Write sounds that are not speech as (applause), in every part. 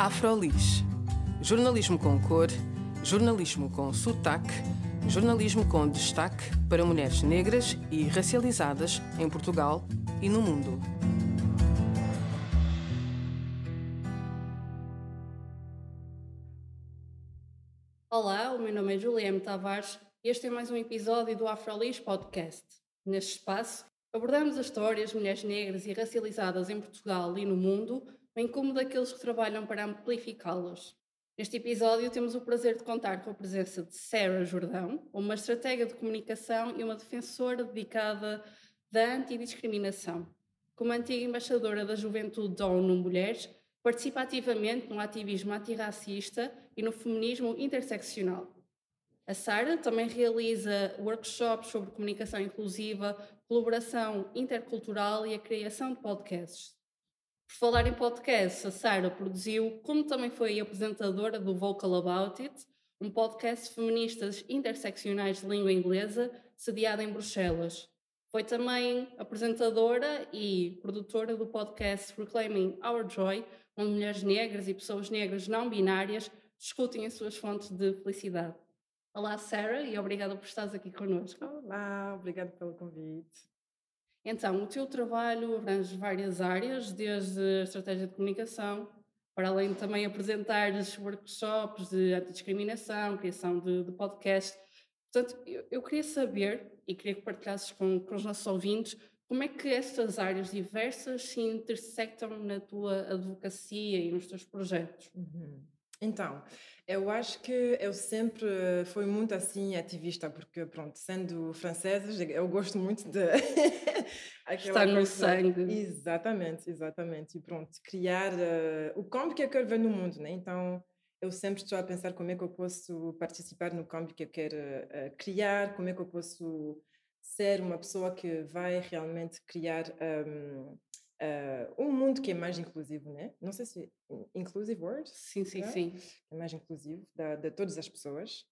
Afrolis. Jornalismo com cor, jornalismo com sotaque, jornalismo com destaque para mulheres negras e racializadas em Portugal e no mundo. Olá, o meu nome é Juliana Tavares e este é mais um episódio do Afrolis Podcast. Neste espaço, abordamos as histórias de mulheres negras e racializadas em Portugal e no mundo, bem como daqueles que trabalham para amplificá-las. Neste episódio, temos o prazer de contar com a presença de Sarah Jordão, uma estratégia de comunicação e uma defensora dedicada da antidiscriminação. Como antiga embaixadora da juventude da ONU Mulheres, participa ativamente no ativismo antirracista e no feminismo interseccional. A Sara também realiza workshops sobre comunicação inclusiva, colaboração intercultural e a criação de podcasts. Por falar em podcasts, a Sara produziu, como também foi apresentadora do Vocal About It, um podcast de feministas interseccionais de língua inglesa, sediado em Bruxelas. Foi também apresentadora e produtora do podcast Reclaiming Our Joy, onde mulheres negras e pessoas negras não binárias discutem as suas fontes de felicidade. Olá, Sarah, e obrigada por estares aqui connosco. Olá, obrigada pelo convite. Então, o teu trabalho abrange várias áreas, desde a estratégia de comunicação, para além de também apresentar workshops de antidiscriminação, criação de, de podcast. Portanto, eu, eu, queria saber, e queria que partilhasses com, com os nossos ouvintes, como é que estas áreas diversas se intersectam na tua advocacia e nos teus projetos? Uhum. Então, eu acho que eu sempre fui muito assim ativista, porque, pronto, sendo francesa, eu gosto muito de. (laughs) Está no sangue. Exatamente, exatamente. E pronto, criar uh, o câmbio que eu quero ver no mundo, né? Então, eu sempre estou a pensar como é que eu posso participar no câmbio que eu quero uh, criar, como é que eu posso ser uma pessoa que vai realmente criar. Um, uh, um mundo que é mais inclusivo, né? Não sei se inclusive word. Sim, sim, né? sim. É mais inclusivo da, de todas as pessoas.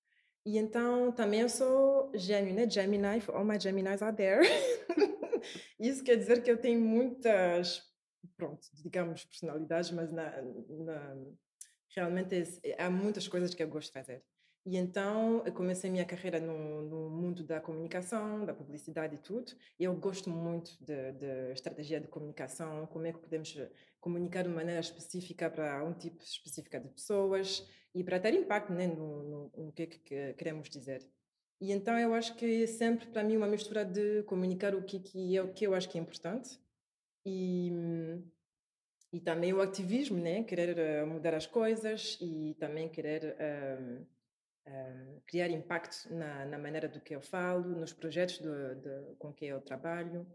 E então também eu sou Gemini, Gemini, for all my Geminis are there. (laughs) Isso quer dizer que eu tenho muitas, pronto, digamos personalidades, mas na, na realmente há muitas coisas que eu gosto de fazer. E então eu comecei minha carreira no, no, mundo da comunicação, da publicidade e tudo. E eu gosto muito de, de, estratégia de comunicação, como é que podemos comunicar de maneira específica para um tipo específico de pessoas e para ter impacto né, no, no, no que, é que queremos dizer. E então eu acho que é sempre para mim uma mistura de comunicar o que, que, é, o que eu acho que é importante e, e também o ativismo, né? querer uh, mudar as coisas e também querer. Uh, criar impacto na, na, maneira do que eu falo, nos projetos de, com que eu trabalho.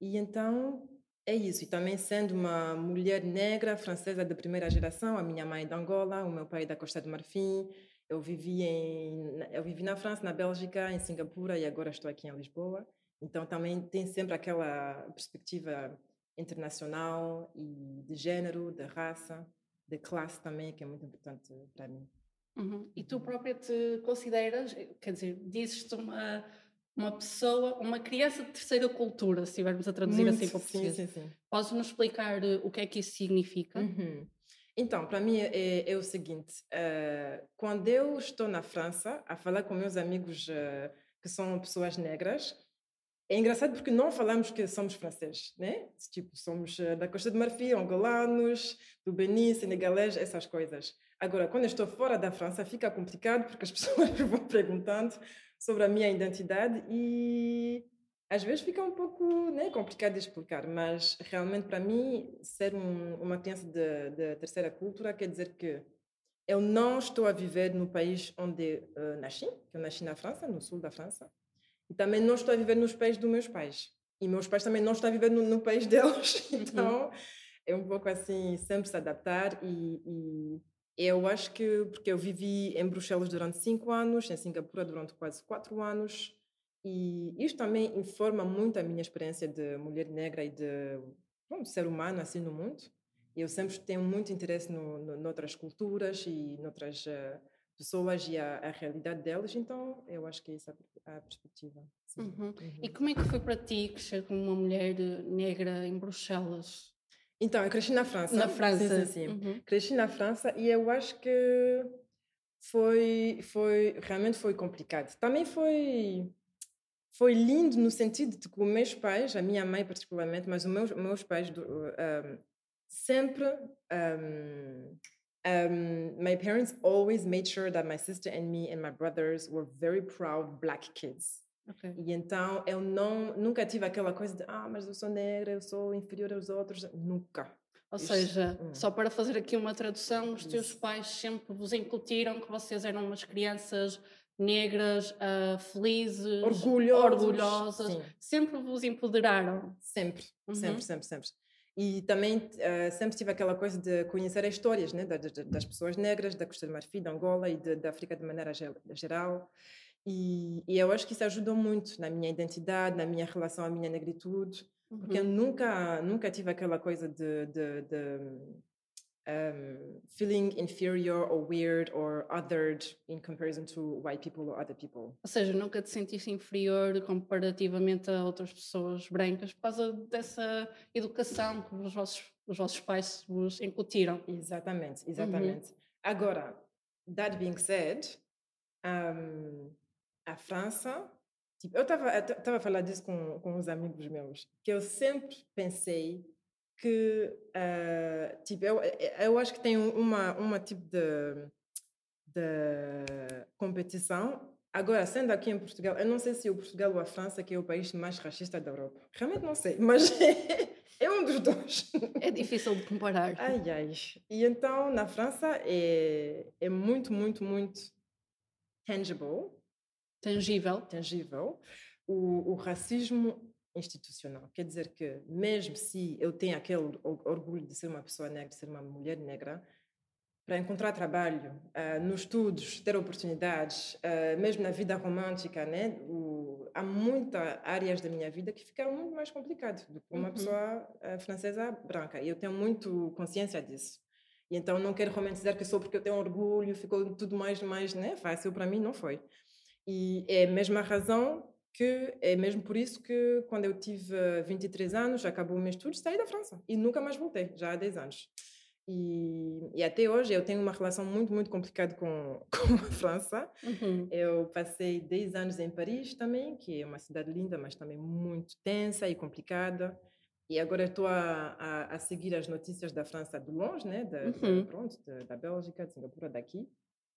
E então é isso. E também sendo uma mulher negra, francesa de primeira geração, a minha mãe é de Angola, o meu pai é da Costa do Marfim. Eu vivi, em, eu vivi na França, na Bélgica, em Singapura e agora estou aqui em Lisboa. Então também tem sempre aquela perspectiva internacional e de género, de raça, de classe também, que é muito importante para mim. Uhum. E tu própria te consideras, quer dizer, dizes-te uma, uma pessoa, uma criança de terceira cultura, se estivermos a traduzir Muito, assim para o português. Sim, sim, sim. Podes-nos explicar eh, o que é que isso significa? Uhum. Então, para mim é, é, o seguinte: uh, quando eu estou na França a falar com meus amigos uh, que são pessoas negras, é engraçado porque não falamos que somos franceses, né? Tipo, somos da Costa do Marfim, angolanos, do Benin, senegalês, essas coisas. Agora, quando estou fora da França, fica complicado porque as (laughs) pessoas vão perguntando sobre a minha identidade e às vezes fica um pouco né, complicado de explicar, mas realmente para mim, ser um, uma criança de, terceira cultura quer dizer que eu não estou a viver no país onde uh, nasci, que eu nasci na França, no sul da França, e também não estou a viver nos pais dos meus pais. E meus pais também não estão a viver no, no país (laughs) deles. Uhum. Então, é um pouco assim, sempre se adaptar e, e eu acho que, porque eu vivi em Bruxelas durante cinco anos, em Singapura durante quase quatro anos, e isto também informa muito a minha experiência de mulher negra e de bom, ser humano assim no mundo. Eu sempre tenho muito interesse no, no, noutras culturas e noutras uh, pessoas e a, a, realidade delas, então eu acho que essa é a perspectiva. Uhum. Uhum. E como é que foi para ti crescer como uma mulher negra em Bruxelas? Então, eu cresci na França. Na França. Sim, sim, sim. Uhum. Cresci na França e eu acho que foi, foi realmente foi complicado. Também foi foi lindo no sentido de que os meus pais, a minha mãe particularmente, mas os meus, meus pais do- um, sempre um, um, my parents always made sure that my sister and me and my brothers were very proud black kids. Ok. E então eu não nunca tive aquela coisa de ah, mas eu sou negra, eu sou inferior aos outros, nunca. Ou Isto- seja, hum. só para fazer aqui uma tradução, os teus Isso. pais sempre vos incutiram que vocês eram umas crianças negras, ah, felizes, Orgulhosos. orgulhosas. Sim. Sempre vos empoderaram. Sempre, Uhum. sempre, sempre, sempre. E também eh, sempre tive aquela coisa de conhecer as histórias né, da- da- das pessoas negras, da Costa do Marfim, da Angola e de- da África de maneira ge- geral. E, e eu acho que isso ajudou muito na minha identidade, na minha relação à minha negritude, porque eu Uhum. nunca, nunca tive aquela coisa de, de, de, um, feeling inferior or weird or othered in comparison to white people or other people. Ou seja, nunca te sentiste inferior comparativamente a outras pessoas brancas por causa dessa educação que os vossos, os vossos pais vos incutiram. Exatamente, exatamente. Agora, that being said, um, a França, tipo, eu estava a falar disso com, com uns amigos meus, que eu sempre pensei que, ah, tipo, eu, eu acho que tem uma, uma tipo de, de competição. Agora, sendo aqui em Portugal, eu não sei se o Portugal ou a França que é o país mais racista da Europa. Realmente não sei, mas (laughs) é um dos dois. É difícil de comparar. Ai, ai. E então, na França, é, é muito, muito, muito tangible, Tangível. tangível, o, o racismo institucional. Quer dizer que, mesmo se eu tenho aquele or- orgulho de ser uma pessoa negra, de ser uma mulher negra, para encontrar trabalho, ah, nos estudos, ter oportunidades, ah, mesmo na vida romântica, né? O- há muitas áreas da minha vida que ficaram muito mais complicadas do que uma Uhum. pessoa ah, francesa branca. E eu tenho muito consciência disso. E então não quero romantizar que só porque eu tenho orgulho ficou tudo mais mais né, fácil para mim não foi. E é a mesma razão que é mesmo por isso que quando eu tive eh, 23 anos, acabou o meu estudo, saí da França e nunca mais voltei, já há 10 anos. E, e até hoje eu tenho uma relação muito, muito complicada com, (laughs) com a França. Uhum. Eu passei 10 anos em Paris também, que é uma cidade linda, mas também muito tensa e complicada. E agora estou a, a, a seguir as notícias da França de longe, né? Da, da- Uhum. pronto, da, da Bélgica, de Singapura, daqui.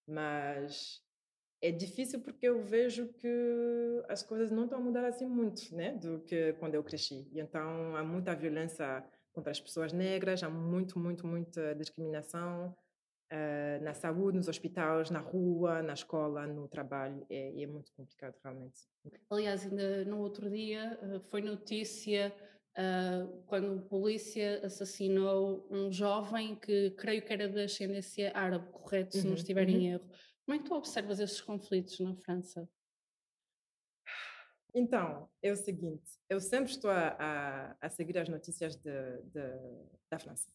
Mas é difícil porque eu vejo que as coisas não estão a mudar assim muito, né? Do que quando eu cresci. E então há muita violência contra as pessoas negras, há muito, muito, muita discriminação eh, na saúde, nos hospitais, na rua, na escola, no trabalho. É, é muito complicado, realmente. Aliás, ainda no outro dia eh, foi notícia ah, quando a polícia assassinou um jovem que creio que era de ascendência árabe, correto, se não Uhum, estiver uhum. em erro. Como é que tu observas esses conflitos na França? Então, é o seguinte, eu sempre estou a, a, a seguir as notícias de, de- da França.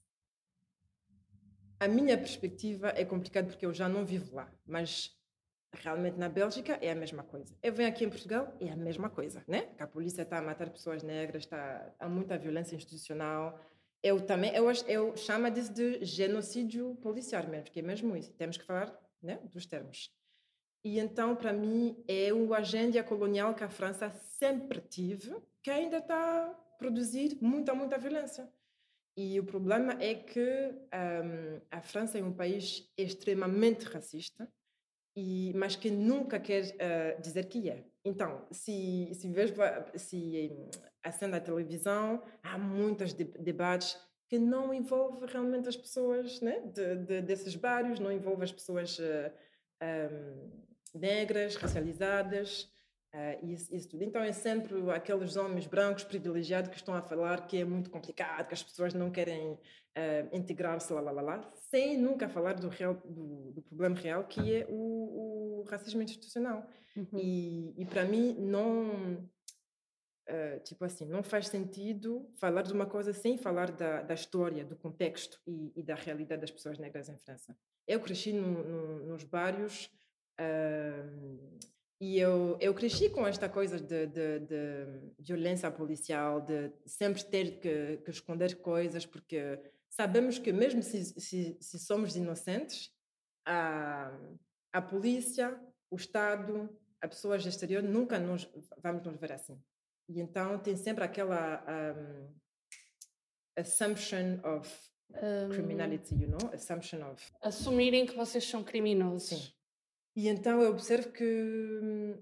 A minha perspectiva é complicada porque eu já não vivo lá, mas realmente na Bélgica é a mesma coisa. Eu venho aqui em Portugal, é a mesma coisa, né? Que a polícia está a matar pessoas negras, está, há muita violência institucional. Eu também, eu, eu chamo disso de genocídio policial mesmo, que é mesmo isso. Temos que falar né, dos termos. E então, para mim, é o agenda colonial que a França sempre tive, que ainda está a produzir muita, muita violência. E o problema é que hum, a França é um país extremamente racista, e, mas que nunca quer eh, dizer que é. Então, se, se vejo, se hum, acende a televisão, há muitos de- debates que não envolvem realmente as pessoas né, de, de- desses bairros, não envolvem as pessoas eh, hum, negras, racializadas, e isso, isso tudo. Então é sempre aqueles homens brancos privilegiados que estão a falar que é muito complicado, que as pessoas não querem eh, integrar-se, lá, lá, lá, lá, sem nunca falar do, real, do, do problema real, que é o, o racismo institucional. Uhum. E, e para mim não eh, tipo assim não faz sentido falar de uma coisa sem falar da, da história, do contexto e, e da realidade das pessoas negras em França. Eu cresci no, no, nos bairros ahm, E eu, eu cresci com esta coisa de, de, de violência policial, de sempre ter que, que, esconder coisas, porque sabemos que mesmo se, se, se somos inocentes, a, a polícia, o Estado, a pessoas do exterior nunca nos vamos nos ver assim. E então tem sempre aquela um, assumption of um, criminality, you know, assumption of assumirem que vocês são criminosos. Sim. E então eu observo que hum,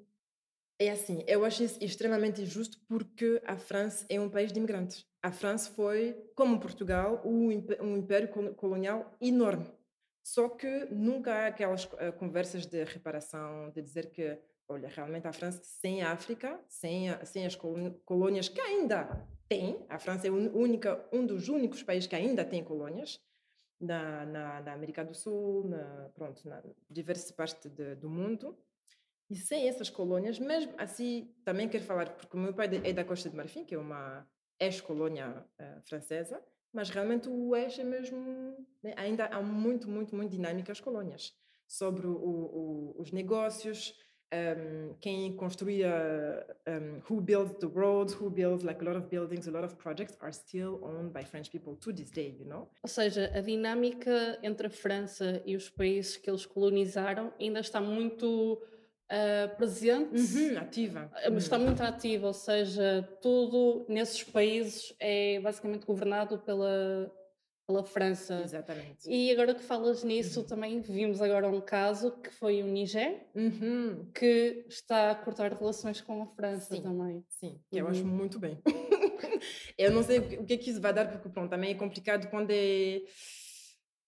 é assim, eu acho isso extremamente injusto porque a França é um país de imigrantes. A França foi, como Portugal, um império colonial enorme. Só que nunca há aquelas uh, conversas de reparação, de dizer que, olha, realmente a França, sem a África, sem, a, sem as colônias que ainda tem, a França é única, um dos únicos países que ainda tem colônias, na, na, na América do Sul, na, pronto, na diversas partes de, do mundo. E sem essas colônias, mesmo assim, também quero falar, porque o meu pai é da Costa de Marfim, que é uma ex-colônia uh, francesa, mas realmente o oeste é mesmo. Né, ainda há muito, muito, muito dinâmica as colônias sobre o, o, os negócios, um, quem construía um, who built the roads, who built like a lot of buildings, a lot of projects are still owned by French people to this day, you know? Ou seja, a dinâmica entre a França e os países que eles colonizaram ainda está muito uh, presente, uhum, ativa. Uhum. Está muito ativa, ou seja, tudo nesses países é basicamente governado pela pela França. Exatamente. E agora que falas nisso, uhum. também vimos agora um caso que foi o Niger, uhum. que está a cortar relações com a França sim, também. Sim, que eu acho uhum. muito bem. (laughs) eu não sei o que é que isso vai dar, porque pronto, também é complicado quando é.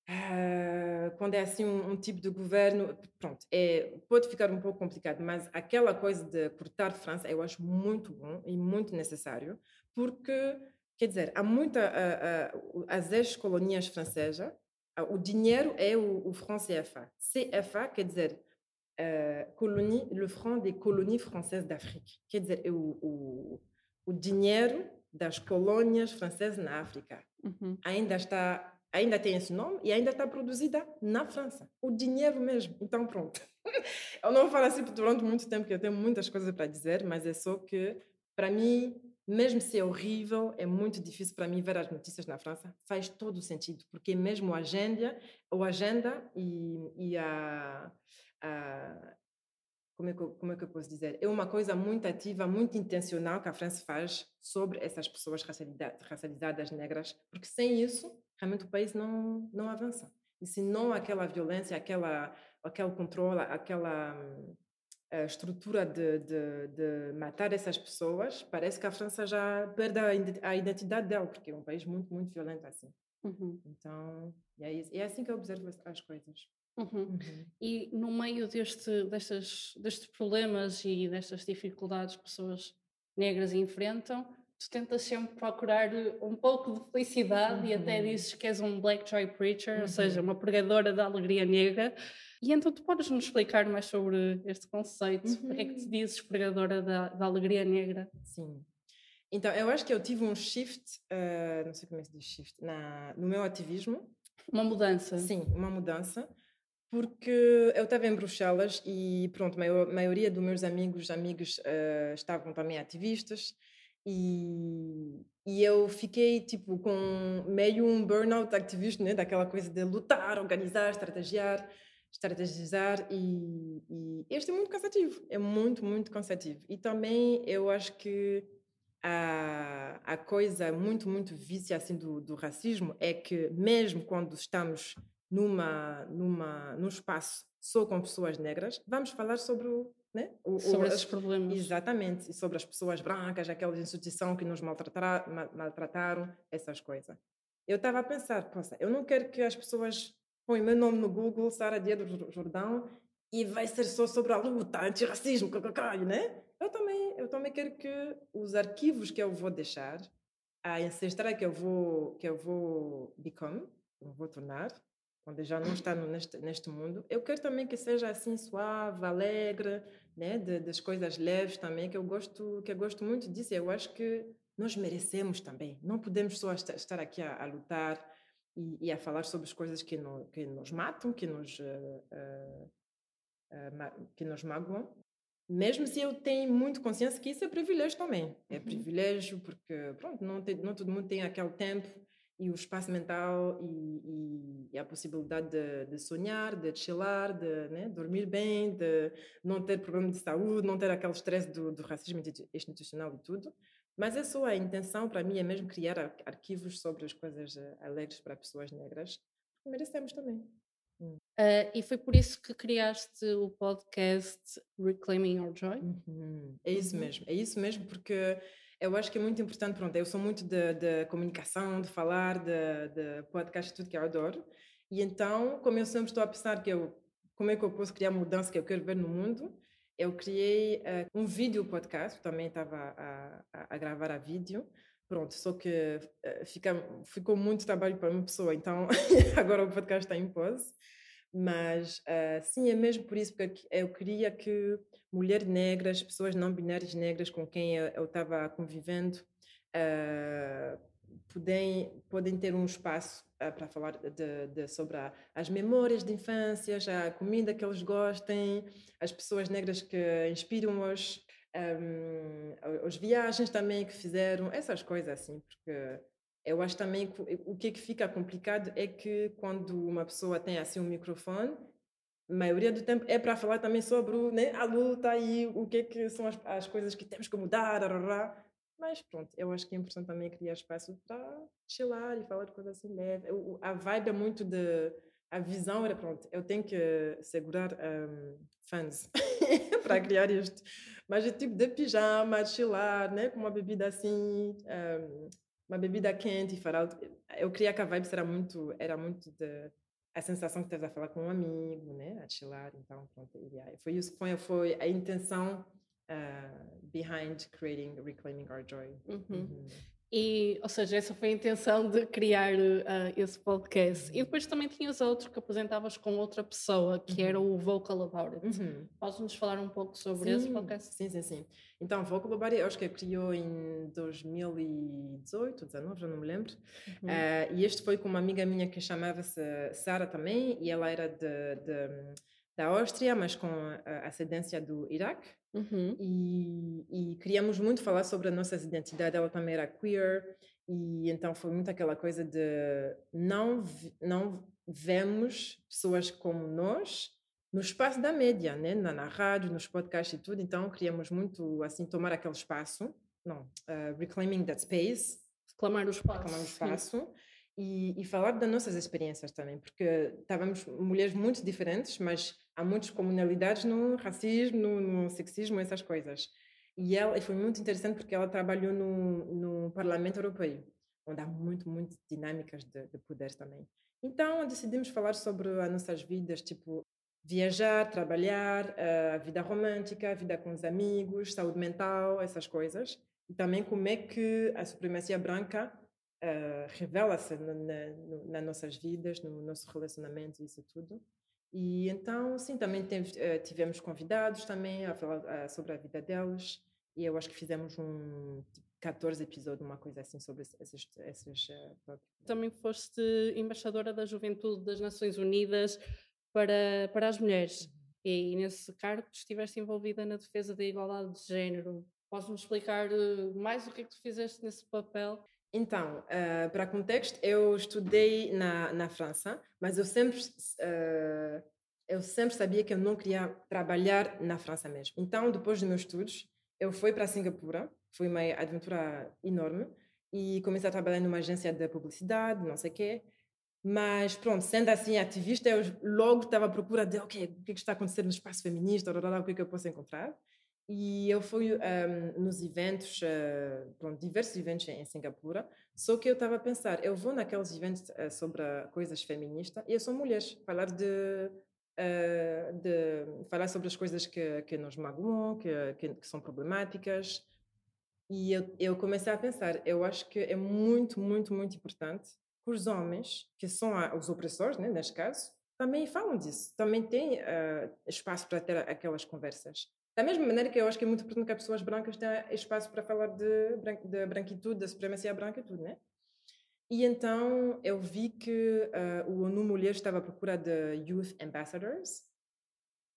Uh, quando é assim um, um, tipo de governo, pronto, é, pode ficar um pouco complicado, mas aquela coisa de cortar França eu acho muito bom e muito necessário, porque Quer dizer, há muita. Uh, uh, as ex-colônias francesas, uh, o dinheiro é o, o franc CFA. CFA quer dizer colonie, le franc des colonies françaises d'Afrique. Quer dizer, é o, o, o dinheiro das colônias francesas na África. Uhum. Ainda está. Ainda tem esse nome e ainda está produzida na França. O dinheiro mesmo. Então, pronto. (laughs) eu não falo assim durante muito tempo, porque eu tenho muitas coisas para dizer, mas é só que, para mim, mesmo se é horrível, é muito difícil para mim ver as notícias na França. Faz todo o sentido, porque mesmo a agenda, a agenda e, e a, a como, é que, como é que eu posso dizer? É uma coisa muito ativa, muito intencional que a França faz sobre essas pessoas racializadas negras, porque sem isso, realmente o país não, não avança. E se não aquela violência, aquela, aquele controle, aquela estrutura de, de, de, matar essas pessoas, parece que a França já perde a identidade dela, porque é um país muito, muito violento assim. Uhum. Então, é, é assim que eu observo as coisas. Uhum. Uhum. E no meio deste, destes, destes problemas e destas dificuldades que pessoas negras enfrentam, tu tentas sempre procurar um pouco de felicidade e até uhum. dizes que és um Black Joy Preacher, ou seja, uhum. uma pregadora da alegria negra. E então tu podes nos explicar mais sobre este conceito? Uhum. Porque é que te uhum. dizes pregadora da, da alegria negra? Sim. Então, eu acho que eu tive um shift, uh, não sei como é que se diz shift, na, no meu ativismo. Uma mudança. Sim, uma mudança. Porque eu estava em Bruxelas e, pronto, a maioria dos meus amigos, amigos uh, estavam também ativistas. E, e eu fiquei, tipo, com meio um burnout ativista, né? Daquela coisa de lutar, organizar, estrategiar estrategizar e, e, este é muito cansativo, é muito, muito cansativo. E também eu acho que a, a coisa muito, muito vícia assim do, do racismo é que mesmo quando estamos numa, numa, num espaço só com pessoas negras, vamos falar sobre o, né? O, sobre o, esses problemas. Exatamente, e sobre as pessoas brancas, aquela instituição que nos maltrataram, maltrataram essas coisas. Eu estava a pensar, poxa, eu não quero que as pessoas põe meu nome no Google, Sara Dia do Jordão, e vai ser só sobre a luta antirracismo, né? Eu também, eu também quero que os arquivos que eu vou deixar, a ancestral que eu vou, que eu vou become, eu vou tornar, quando já não está no, neste, neste mundo, eu quero também que seja assim suave, alegre, né? De, das coisas leves também, que eu gosto, que eu gosto muito disso. Eu acho que nós merecemos também. Não podemos só estar aqui a, a lutar e, e, a falar sobre as coisas que, no, que nos matam, que nos, uh, uh, que nos magoam. Mesmo se eu tenho muito consciência que isso é privilégio também. É Uhum. privilégio porque, pronto, não, tem, não todo mundo tem aquele tempo e o espaço mental e, e- e a possibilidade de, de sonhar, de chilar, de né, dormir bem, de não ter problema de saúde, não ter aquele estresse do, do racismo institu- institucional e tudo. Mas a intenção, para mim, é mesmo criar ar- arquivos sobre as coisas eh, alegres para pessoas negras. Merecemos também. Ah, e foi por isso que criaste o podcast Reclaiming Your Joy? Uhum. É isso Uhum. mesmo, é isso mesmo, porque eu acho que é muito importante. Pronto, eu sou muito de, de comunicação, de falar, de, de podcast, tudo que eu adoro. E então, como eu sempre estou a pensar que eu, como é que eu posso criar mudança que eu quero ver no mundo, eu criei eh, um vídeo podcast, também estava a, a, a gravar a vídeo. Pronto, só que eh, fica, ficou muito trabalho para uma pessoa, então (laughs) agora o podcast está em pause. Mas ah, sim, é mesmo por isso, porque eu queria que mulheres negras, pessoas não binárias negras com quem eu- estava convivendo, podem, podem ter um espaço ah, para falar de, de- sobre a- as memórias de infância, a comida que eles gostem, as pessoas negras que inspiram-os, ahm, as viagens também que fizeram, essas coisas assim, porque eu acho também que o- que, é que fica complicado é que quando uma pessoa tem assim um microfone, a maioria do tempo é para falar também sobre né, a luta e o que, é que são as, as coisas que temos que mudar. arará. Mas pronto, eu acho que é importante também criar espaço para chilar e falar de coisas assim leves. O- o- A vibe é muito de. A visão era pronto, eu tenho que segurar um, fãs (laughs) para criar isto. Mas é tipo de pijama, chilar, né? com uma bebida assim, um, uma bebida quente e falar. Eu queria que a vibe era muito, era muito de a sensação que estás a falar com um amigo, né? A chilar, então pronto. yeah, foi isso que foi, foi a intenção uh, behind creating Reclaiming Our Joy. Uhum. Uhum. E, ou seja, essa foi a intenção de criar ah, esse podcast. E depois também tinhas outro que apresentavas com outra pessoa, que era o Vocal About It. Uhum. Podes-nos falar um pouco sobre esse podcast? Sim, sim, sim. Então, Vocal Body, eu acho que criou em 2018, 19, já não me lembro. Uhum. Eh, e este foi com uma amiga minha que chamava-se Sara também, e ela era de, de- da Áustria, mas com a ascendência do Iraque. Uhum. E, e queríamos muito falar sobre as nossas identidades. Ela também era queer, e então foi muito aquela coisa de não, não vemos pessoas como nós no espaço da média, né? na, na rádio, nos podcasts e tudo. Então queríamos muito assim tomar aquele espaço, não, uh, reclaiming that space, Reclamar o espaço. reclamar sim. espaço. E, e falar das nossas experiências também, porque estávamos mulheres muito diferentes, mas há muitas comunalidades no racismo, no, no sexismo, essas coisas. E ela e foi muito interessante porque ela trabalhou no, no Parlamento Europeu, onde há muito, muito dinâmicas de, de poder também. Então decidimos falar sobre as nossas vidas, tipo viajar, trabalhar, eh, a vida romântica, a vida com os amigos, saúde mental, essas coisas. E também como é que a supremacia branca eh, revela-se na, na, nas nossas vidas, no nosso relacionamento, isso tudo. E então, sim, também eh, tivemos convidados também a falar sobre a vida deles. E eu acho que fizemos um tipo, 14 episódios, uma coisa assim, sobre esses, esses, esses eh, tópicos. Também foste embaixadora da Juventude das Nações Unidas para, para as mulheres. E nesse cargo estiveste envolvida na defesa da igualdade de género. Podes-nos explicar eh, mais o que é que tu fizeste nesse papel? Então, eh, para contexto, eu estudei na, na França, mas eu sempre, eh, eu sempre sabia que eu não queria trabalhar na França mesmo. Então, depois dos meus estudos, eu fui para Singapura, foi uma aventura enorme, e comecei a trabalhar numa agência de publicidade, não sei o quê. Mas pronto, sendo assim ativista, eu logo estava à procura de, ok, o que é que está acontecendo no espaço feminista, o que é que eu posso encontrar. E eu fui ahm, nos eventos, ah, pronto, diversos eventos em Singapura, só que eu estava a pensar, eu vou naqueles eventos ah, sobre coisas feministas e eu sou mulher, falar de, ah, de falar sobre as coisas que, que nos magoam, que, que, que são problemáticas. E eu, eu comecei a pensar, eu acho que é muito, muito, muito importante que os homens, que são os opressores, né, neste caso, também falam disso, também têm espaço para ter aquelas conversas. Da mesma maneira que eu acho que é muito importante que as pessoas brancas tenham espaço para falar de, bran- de branquitude, da supremacia branca e tudo, né? E então eu vi que ah, o ONU Mulher estava à procura de Youth Ambassadors.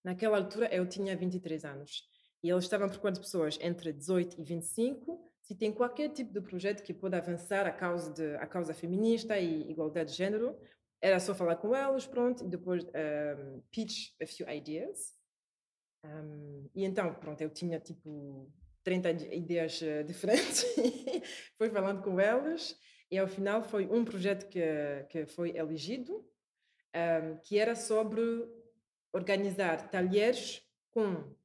Naquela altura eu tinha 23 anos. E eles estavam procurando pessoas entre 18 e 25, se tem qualquer tipo de projeto que pode avançar a causa, de, a causa feminista e igualdade de género, era só falar com eles, pronto, e depois um, pitch a few ideas. Um, e então, pronto, eu tinha tipo 30 ideias uh, (laughs) diferentes, fui falando com elas, e ao final foi um projeto que, que foi elegido, um, que era sobre organizar talheres com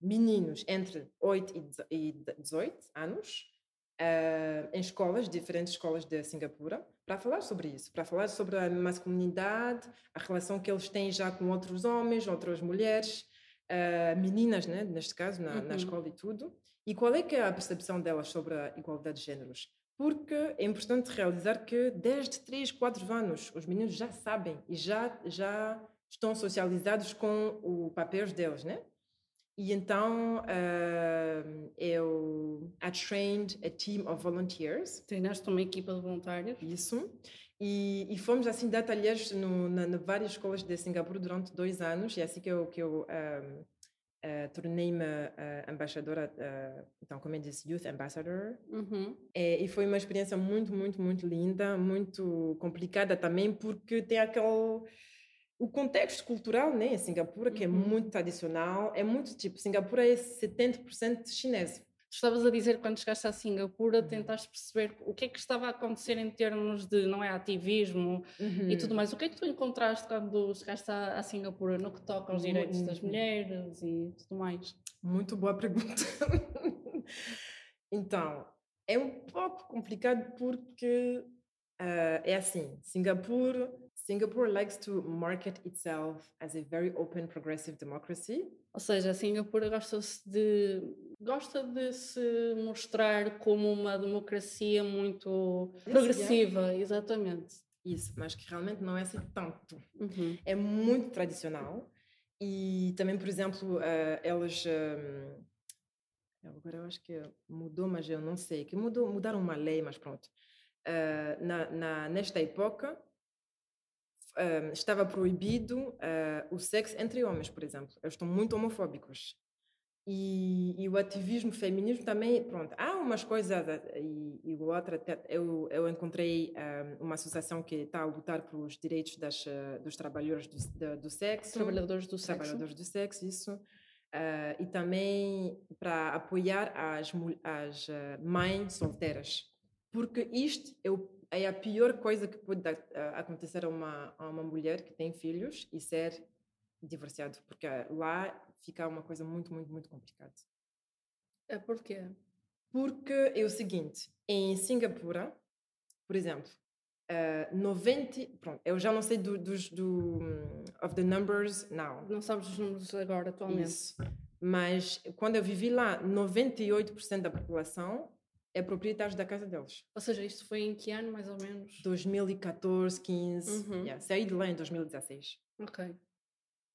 meninos entre 8 e 18 anos uh, em escolas, diferentes escolas de Singapura, para falar sobre isso, para falar sobre a masculinidade, a relação que eles têm já com outros homens, outras mulheres, uh, meninas, né, neste caso, na, uhum. na escola e tudo. E qual é que é a percepção delas sobre a igualdade de géneros? Porque é importante realizar que desde 3, 4 anos os meninos já sabem e já, já estão socializados com o papéis deles, né? E então uh, eu I trained a team of volunteers. Treinaste uma equipa de voluntários? Isso. E, e fomos assim dar talheres no, na, na, várias escolas de Singapura durante dois anos. E é assim que eu, que eu uh, uh, tornei-me uh, embaixadora, então como eu disse, Youth Ambassador. Uhum. É, e foi uma experiência muito, muito, muito linda, muito complicada também, porque tem aquele o contexto cultural, né, em Singapura, que é uhum. é muito tradicional, é muito tipo, Singapura é 70% chinês. Estavas a dizer quando chegaste a Singapura, uhum. tentaste perceber o que é que estava a acontecer em termos de, não é, ativismo uhum. e tudo mais. O que é que tu encontraste quando chegaste a, a Singapura no que toca aos direitos das uhum. mulheres e tudo mais? Muito boa pergunta. (laughs) então, é um pouco complicado porque uh, é assim, Singapura Singapore likes to market itself as a very open progressive democracy. Ou seja, Singapura gosta de gosta de se mostrar como uma democracia muito progressiva, exatamente. Isso, mas que realmente não é assim tanto. Uhum. É muito tradicional e também, por exemplo, uh, elas um, agora eu acho que mudou, mas eu não sei que mudou, mudaram uma lei, mas pronto. Uh, na, na, nesta época uh, estava proibido uh, o sexo entre homens, por exemplo. Eles estão muito homofóbicos. E, e, o ativismo feminismo também, pronto, há umas coisas e, e outra, eu, eu encontrei um, uma associação que está a lutar pelos direitos das, dos trabalhadores do, do sexo. Trabalhadores do sexo. Trabalhadores do sexo, isso. Uh, e também para apoiar as, as mães solteiras. Porque isto é o é a pior coisa que pode acontecer a uma, a uma mulher que tem filhos e ser divorciado, porque lá fica uma coisa muito, muito, muito complicada. É por quê? Porque é o seguinte, em Singapura, por exemplo, uh, 90, pronto, eu já não sei dos do, do, of the numbers now. Não sabes os números agora, atualmente. Isso. Mas quando eu vivi lá, 98% da população é proprietários da casa deles. Ou seja, isto foi em que ano, mais ou menos? 2014, 15. Uhum. Yeah, saí de lá em 2016. Ok.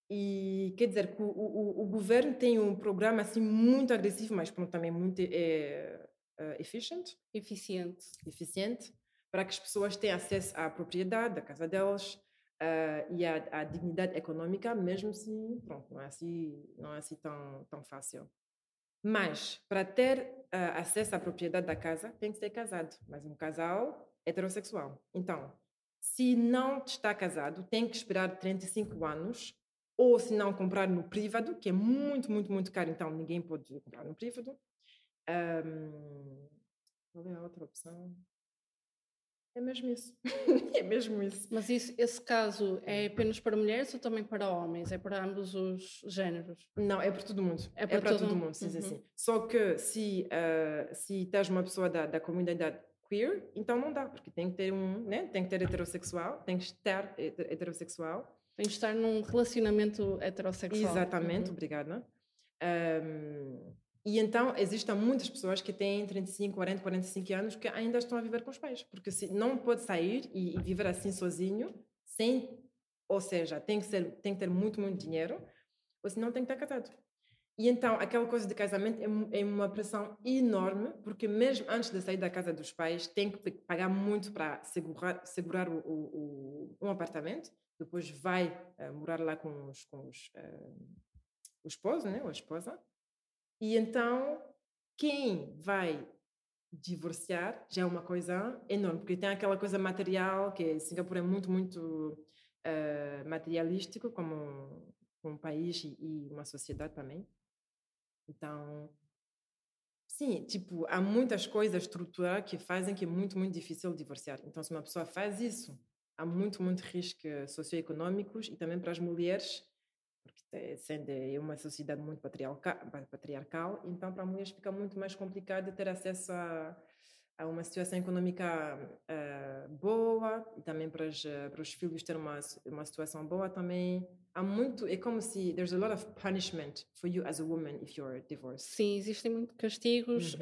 E quer dizer que o, o, o, governo tem um programa assim muito agressivo, mas também muito é, é, efficient. Eficiente. Eficiente, para que as pessoas tenham acesso à propriedade da casa deles uh, e à, à, dignidade econômica, mesmo se, pronto, não é assim, não é assim tão, tão fácil. Mas, para ter uh, acesso à propriedade da casa, tem que ser casado, mas um casal heterossexual. Então, se não está casado, tem que esperar 35 anos, ou se não, comprar no privado, que é muito, muito, muito caro, então ninguém pode comprar no privado. Um, qual é a outra opção? É mesmo isso. (laughs) é mesmo isso. Mas isso, esse caso é apenas para mulheres ou também para homens? É para ambos os géneros? Não, é para todo mundo. É para, é para todo, todo, mundo, sim, uhum. sim. Só que se, uh, se estás uma pessoa da, da comunidade queer, então não dá, porque tem que ter um, né? Tem que ter heterossexual, tem que estar heterossexual. Tem que estar num relacionamento heterossexual. Exatamente, uhum. obrigada. Um, e então existem muitas pessoas que têm 35, 40, 45 anos que ainda estão a viver com os pais, porque se não pode sair e, e viver assim sozinho, sem, ou seja, tem que ser, tem que ter muito, muito dinheiro, ou senão tem que estar casado. E então aquela coisa de casamento é, é uma pressão enorme, porque mesmo antes de sair da casa dos pais tem que pagar muito para segurar, segurar o, o, o, um apartamento, depois vai uh, morar lá com os, com os, uh, o esposo, né, ou a esposa E então, quem vai divorciar já é uma coisa enorme, porque tem aquela coisa material, que Singapura é muito, muito uh, materialístico como um país e, uma sociedade também. Então, sim, tipo, há muitas coisas estruturais que fazem que é muito, muito difícil divorciar. Então, se uma pessoa faz isso, há muito, muito riscos socioeconômicos e também para as mulheres, porque sendo é uma sociedade muito patriarcal, então para mulheres fica muito mais complicado ter acesso a, a uma situação econômica uh, boa e também para os, uh, para os filhos ter uma, uma situação boa também. Há muito, é como se there's a lot of punishment for you as a woman if you're divorced. Sim, existem muitos castigos uhum.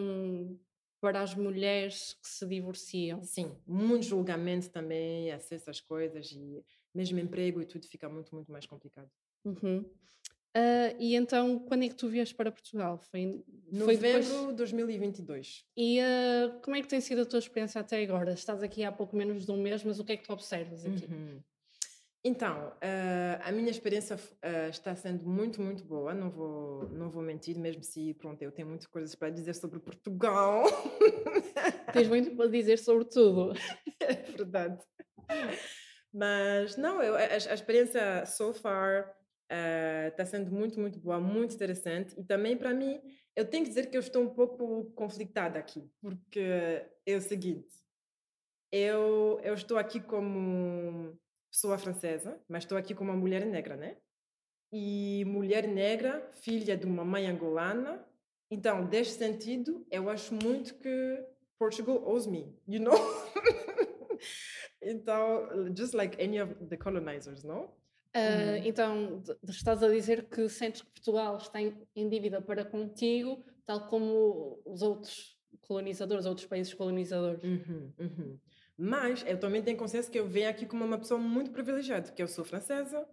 um, para as mulheres que se divorciam. Sim, muito julgamento também, acesso às coisas e mesmo emprego e tudo fica muito, muito mais complicado. Uhum. Uh, e então, quando é que tu vieste para Portugal? Foi em novembro de 2022. E uh, como é que tem sido a tua experiência até agora? Estás aqui há pouco menos de um mês, mas o que é que tu observas aqui? Uhum. Então, uh, a minha experiência está sendo muito, muito boa, não vou, não vou mentir, mesmo se, pronto, eu tenho muitas coisas para dizer sobre Portugal. Tens muito para dizer sobre tudo. (laughs) É verdade. Mas, não, eu, a, a experiência so far Está ah, uh, sendo muito, muito boa, muito interessante. E também, para mim, eu tenho que dizer que eu estou um pouco conflitada aqui, porque é o seguinte: eu, eu estou aqui como pessoa francesa, mas estou aqui como uma mulher negra, né? E mulher negra, filha de uma mãe angolana. Então, deste sentido, eu acho muito que Portugal owes me, you know? (laughs) então, just like any of the colonizers, não? Uh, Então, estás a dizer que sentes que Portugal está em, em, dívida para contigo, tal como os outros colonizadores, outros países colonizadores. Uhum, uhum. Mas eu também tenho consciência que eu venho aqui como uma pessoa muito privilegiada, que eu sou francesa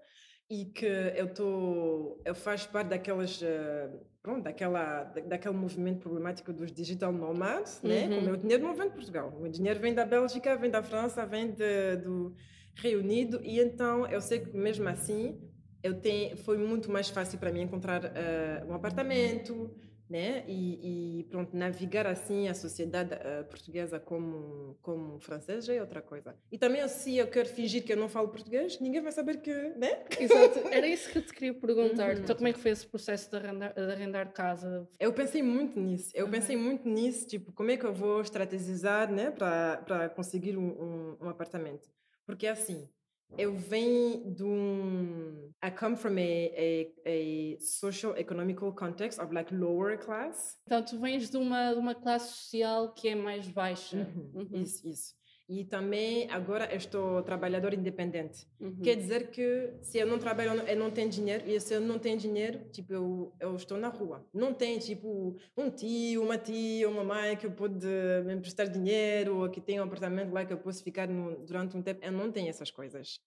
e que eu tô, eu faço parte daquelas, uh, pronto, daquela, da, daquele movimento problemático dos digital nomads, né? uhum. né? O meu dinheiro não vem de Portugal, o meu dinheiro vem da Bélgica, vem da França, vem de, do reunido e então eu sei que mesmo assim eu tenho, foi muito mais fácil para mim encontrar uh, um apartamento, né? E, e, pronto, navegar assim a sociedade uh, portuguesa como como francesa é outra coisa. E também se eu quero fingir que eu não falo português, ninguém vai saber que, né? Exato, era isso que eu te queria perguntar. Uhum. Então como é que foi esse processo de arrendar, de arrendar casa? Eu pensei muito nisso. Eu uhum. pensei muito nisso, tipo, como é que eu vou estrategizar, né, para para conseguir um, um, um apartamento. Porque assim, eu venho de um. I come from a, a, a social economical context of like lower class. Então, tu vens de uma, de uma classe social que é mais baixa. Uhum. Uhum. Isso, isso. E também agora estou trabalhador independente. Uhum. Quer dizer que se eu não trabalho, eu não tenho dinheiro. E se eu não tenho dinheiro, tipo, eu, eu estou na rua. Não tem, tipo, um tio, uma tia, uma mãe que pode me emprestar dinheiro ou que tem um apartamento lá que eu posso ficar no, durante um tempo. Eu não tenho essas coisas.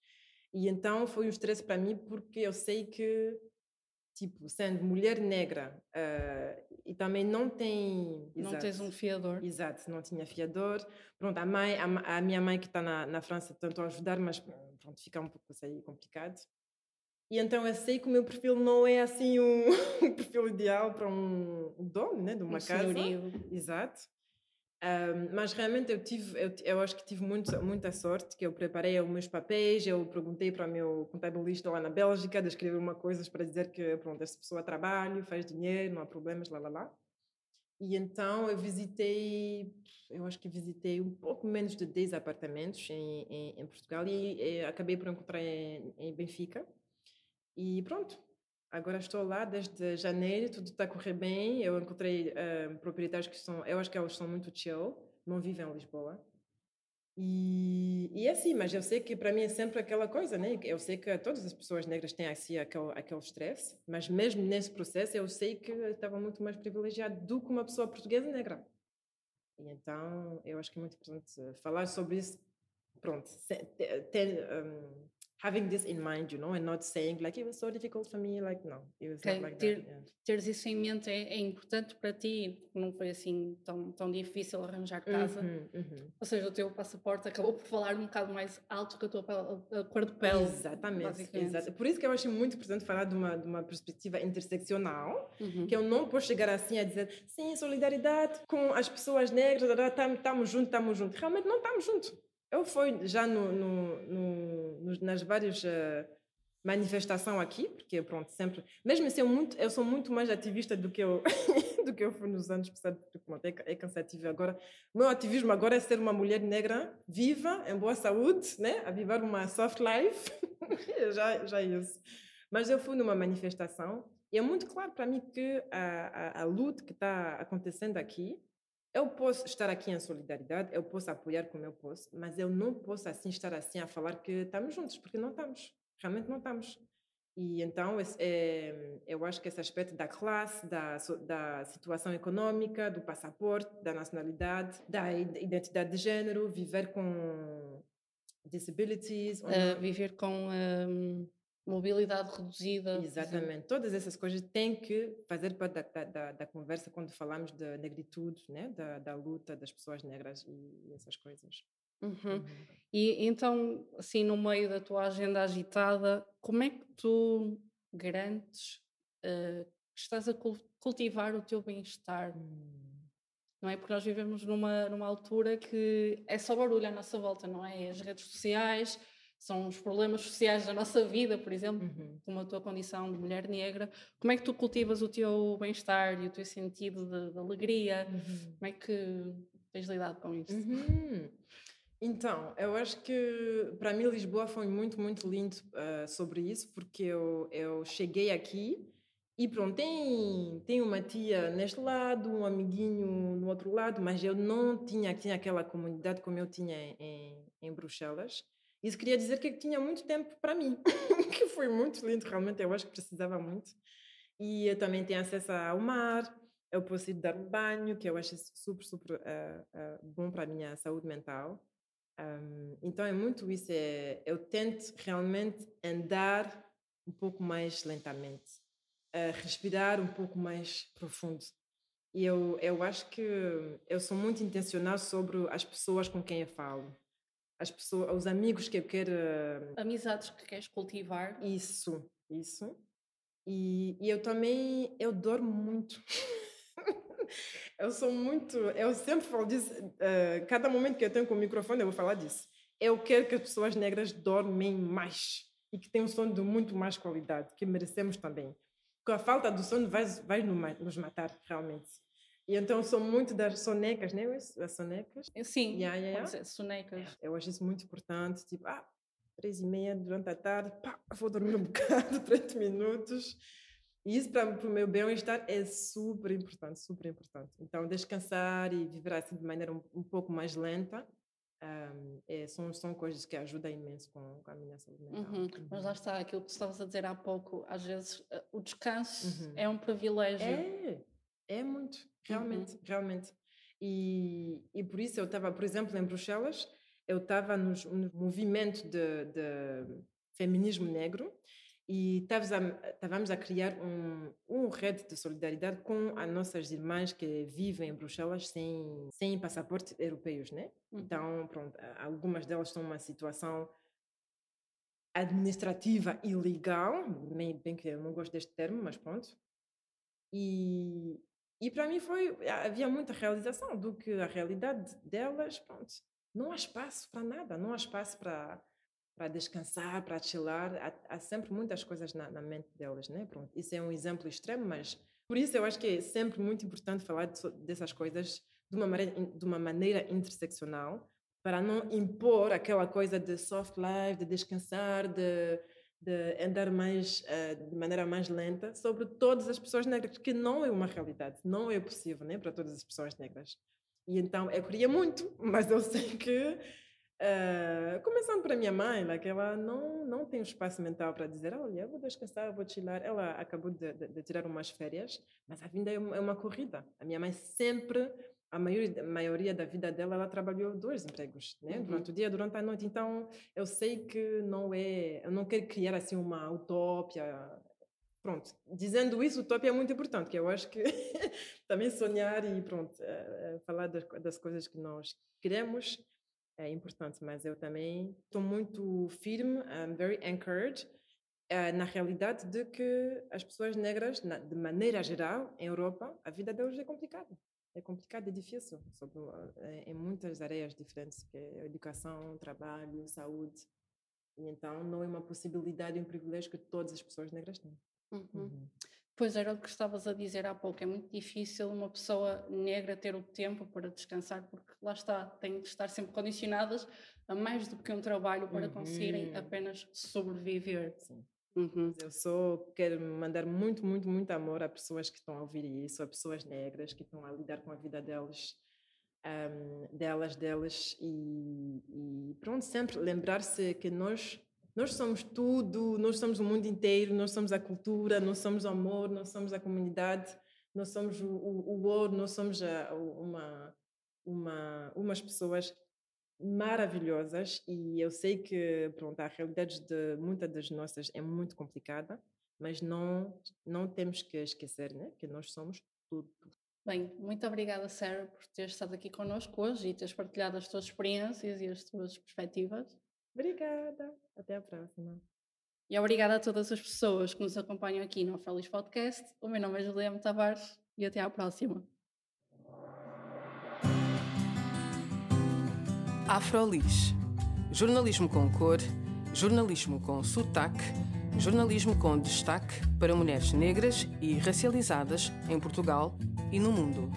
E então foi um estresse para mim porque eu sei que tipo, sendo mulher negra uh, e também não tem... Não exato, tens um fiador. Exato, não tinha fiador. Pronto, a, mãe, a, a minha mãe que está na, na França tentou ajudar, mas pronto, fica um pouco assim, complicado. E então eu sei que o meu perfil não é assim um, (laughs) um perfil ideal para um dono né, de uma um casa. Senhorio. Exato. Um, mas realmente eu tive, eu, eu acho que tive muito, muita sorte, que eu preparei os meus papéis, eu perguntei para o meu contabilista lá na Bélgica, descrever uma coisas para dizer que, pronto, essa pessoa trabalha, faz dinheiro, não há problemas, lá, lá, lá. E então eu visitei, eu acho que visitei um pouco menos de 10 apartamentos em, em, em Portugal e, e, acabei por encontrar em, em Benfica. E pronto, Agora estou lá desde janeiro, tudo está a correr bem. Eu encontrei uh, proprietários que são, eu acho que elas são muito chill, não vivem em Lisboa. E, e é assim, mas eu sei que para mim é sempre aquela coisa, né? Eu sei que todas as pessoas negras têm assim aquele, aquele stress, mas mesmo nesse processo eu sei que eu estava muito mais privilegiado do que uma pessoa portuguesa negra. E então eu acho que é muito importante falar sobre isso. Pronto, ter, um, having this in mind, you know, and not saying like it was so difficult for me, like no, it was Ok, not like ter- that. yeah. Teres isso em mente é, é importante para ti, não foi assim tão, tão difícil arranjar casa. Uhum, uhum. Ou seja, o teu passaporte acabou por falar um bocado mais alto que a tua a cor de pele. Exatamente, exato. Por isso que eu acho muito importante falar de uma, de uma perspectiva interseccional, Uhum. que eu não posso chegar assim a dizer sim, solidariedade com as pessoas negras, estamos juntos, estamos juntos. Realmente não estamos juntos. Eu fui já no, no, no- nas várias eh, manifestações aqui, porque pronto, sempre, mesmo assim eu, muito, eu sou muito mais ativista do que eu, (laughs) do que eu fui nos anos passados, porque é, é cansativo agora. O meu ativismo agora é ser uma mulher negra, viva, em boa saúde, né? a viver uma soft life, (laughs) já, já é isso. Mas eu fui numa manifestação e é muito claro para mim que a, a, a luta que está acontecendo aqui, eu posso estar aqui em solidariedade, eu posso apoiar como eu posso, mas eu não posso assim estar assim a falar que estamos juntos, porque não estamos, realmente não estamos. E então é, eu acho que esse aspecto da classe, da, da situação econômica, do passaporte, da nacionalidade, da id- identidade de género, viver com disabilities, não- viver com hum, mobilidade reduzida. Exatamente. Todas essas coisas têm que fazer parte da, da, da, da conversa quando falamos de negritude, né? da, da luta das pessoas negras e essas coisas. Uhum. Uhum. E então, assim, no meio da tua agenda agitada, como é que tu garantes eh, que estás a cul- cultivar o teu bem-estar? Hum. Não é? Porque nós vivemos numa, numa altura que é só barulho à nossa volta, não é? As redes sociais são os problemas sociais da nossa vida, por exemplo, Uhum. como a tua condição de mulher negra. Como é que tu cultivas o teu bem-estar e o teu sentido de, de alegria? Uhum. Como é que tens lidado com isso? Uhum. Então, eu acho que para mim Lisboa foi muito, muito lindo ah, sobre isso, porque eu, eu cheguei aqui e pronto, tem, tem uma tia neste lado, um amiguinho no outro lado, mas eu não tinha aqui aquela comunidade como eu tinha em, em Bruxelas. Isso queria dizer que tinha muito tempo para mim, (laughs) que foi muito lindo, realmente, eu acho que precisava muito. E eu também tenho acesso ao mar, eu posso ir dar um banho, que eu acho super, super ah, ah, bom para a minha saúde mental. Um, então é muito isso, é, eu tento realmente andar um pouco mais lentamente, a respirar um pouco mais profundo. E eu, eu acho que eu sou muito intencional sobre as pessoas com quem eu falo, as pessoas, os amigos que eu quero eh, Amizades que queres cultivar? isso, isso. E, e eu também, eu dormo muito. (laughs) eu sou muito, eu sempre falo disso, eh, cada momento que eu tenho com o microfone eu vou falar disso. Eu quero que as pessoas negras dormem mais e que tenham um sono de muito mais qualidade, que merecemos também. Porque a falta do sono vai, vai nos matar, realmente. E então sou muito das sonecas, né? Isso, As sonecas. Sim, Yeah, yeah, yeah. ser, sonecas. Eu acho isso muito importante. Tipo, ah, três e meia durante a tarde, pá, vou dormir um (laughs) bocado, 30 minutos. E isso para o meu bem-estar é super importante, super importante. Então, descansar e viver assim de maneira um, um pouco mais lenta ahm, é, são, são coisas que ajudam imenso com, com a minha saúde mental. Uhum. Mas lá Uhum. está, aquilo que tu estavas a dizer há pouco, às vezes eh, o descanso Uhum. é um privilégio. É, é muito, realmente, realmente. E, e por isso eu estava, por exemplo, em Bruxelas, eu estava no movimento de, de feminismo negro e estávamos a, a criar um, um rede de solidariedade com as nossas irmãs que vivem em Bruxelas sem, sem passaporte europeus, né? Uhum. Então, pronto, algumas delas estão numa situação administrativa ilegal, bem, bem que eu não gosto deste termo, mas pronto. E, e para mim foi, havia muita realização do que a realidade delas, pronto, não há espaço para nada, não há espaço para para descansar, para chilar, há, há sempre muitas coisas na, na mente delas, né? Pronto, isso é um exemplo extremo, mas por isso eu acho que é sempre muito importante falar de dessas coisas de uma maneira, de uma maneira interseccional, para não impor aquela coisa de soft life, de descansar, de, de andar mais eh, de maneira mais lenta sobre todas as pessoas negras, que não é uma realidade, não é possível, né, para todas as pessoas negras. E então eu queria muito, (laughs) mas eu sei que eh, começando para minha mãe, like, ela não não tem espaço mental para dizer, olha, vou descansar, vou chilar. Ela acabou de, de- de tirar umas férias, mas a vida é uma, é uma corrida. A minha mãe sempre a maioria, a maioria da vida dela, ela trabalhou dois empregos, né? Uhum. Durante o dia, durante a noite. Então, eu sei que não é... Eu não quero criar, assim, uma utopia. Pronto. Dizendo isso, utopia é muito importante, que eu acho que (laughs) também sonhar e, pronto, é, é falar das, coisas que nós queremos é importante. Mas eu também estou muito firme, I'm very anchored, uh, na realidade de que as pessoas negras, de maneira geral, em Europa, a vida deles é complicada é complicado e difícil sobre, eh, em muitas áreas diferentes, que é educação, trabalho, saúde. E então não é uma possibilidade e um privilégio que todas as pessoas negras têm. Uhum. Uhum. Pois era o que estavas a dizer há pouco, é muito difícil uma pessoa negra ter o tempo para descansar, porque lá está, têm de estar sempre condicionadas a mais do que um trabalho para uhum. conseguirem apenas sobreviver. Sim. Uhum. Eu sou, quero mandar muito, muito, muito amor a pessoas que estão a ouvir isso, a pessoas negras que estão a lidar com a vida delas, um, delas, delas, e, e pronto, sempre lembrar-se que nós, nós somos tudo, nós somos o mundo inteiro, nós somos a cultura, nós somos o amor, nós somos a comunidade, nós somos o, o, o ouro, nós somos a, uma, uma, umas pessoas maravilhosas e eu sei que pronto a realidade de muitas das nossas é muito complicada mas não não temos que esquecer né que nós somos tudo. Bem muito obrigada Sarah por ter estado aqui connosco hoje e teres partilhado as tuas experiências e as tuas perspectivas. Obrigada. Até a próxima. E obrigada a todas as pessoas que nos acompanham aqui no Feliz Podcast. O meu nome é Juliana Tavares e até à próxima Afrolis. Jornalismo com cor, jornalismo com sotaque, jornalismo com destaque para mulheres negras e racializadas em Portugal e no mundo.